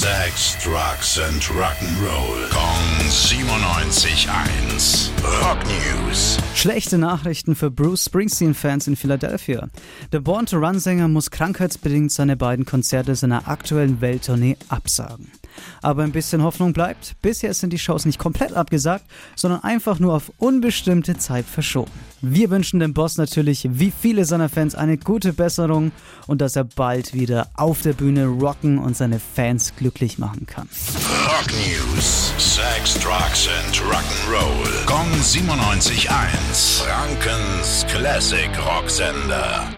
Sex, Drugs and Rock'n'Roll. Kong 97.1. Rock News. Schlechte Nachrichten für Bruce Springsteen-Fans in Philadelphia. Der Born to Run-Sänger muss krankheitsbedingt seine beiden Konzerte seiner aktuellen Welttournee absagen. Aber ein bisschen Hoffnung bleibt. Bisher sind die Shows nicht komplett abgesagt, sondern einfach nur auf unbestimmte Zeit verschoben. Wir wünschen dem Boss natürlich, wie viele seiner Fans, eine gute Besserung und dass er bald wieder auf der Bühne rocken und seine Fans glücklich machen kann. Rock News. Sex, Drugs and Rock'n'Roll. Kong 97.1. Frankens Classic Rocksender.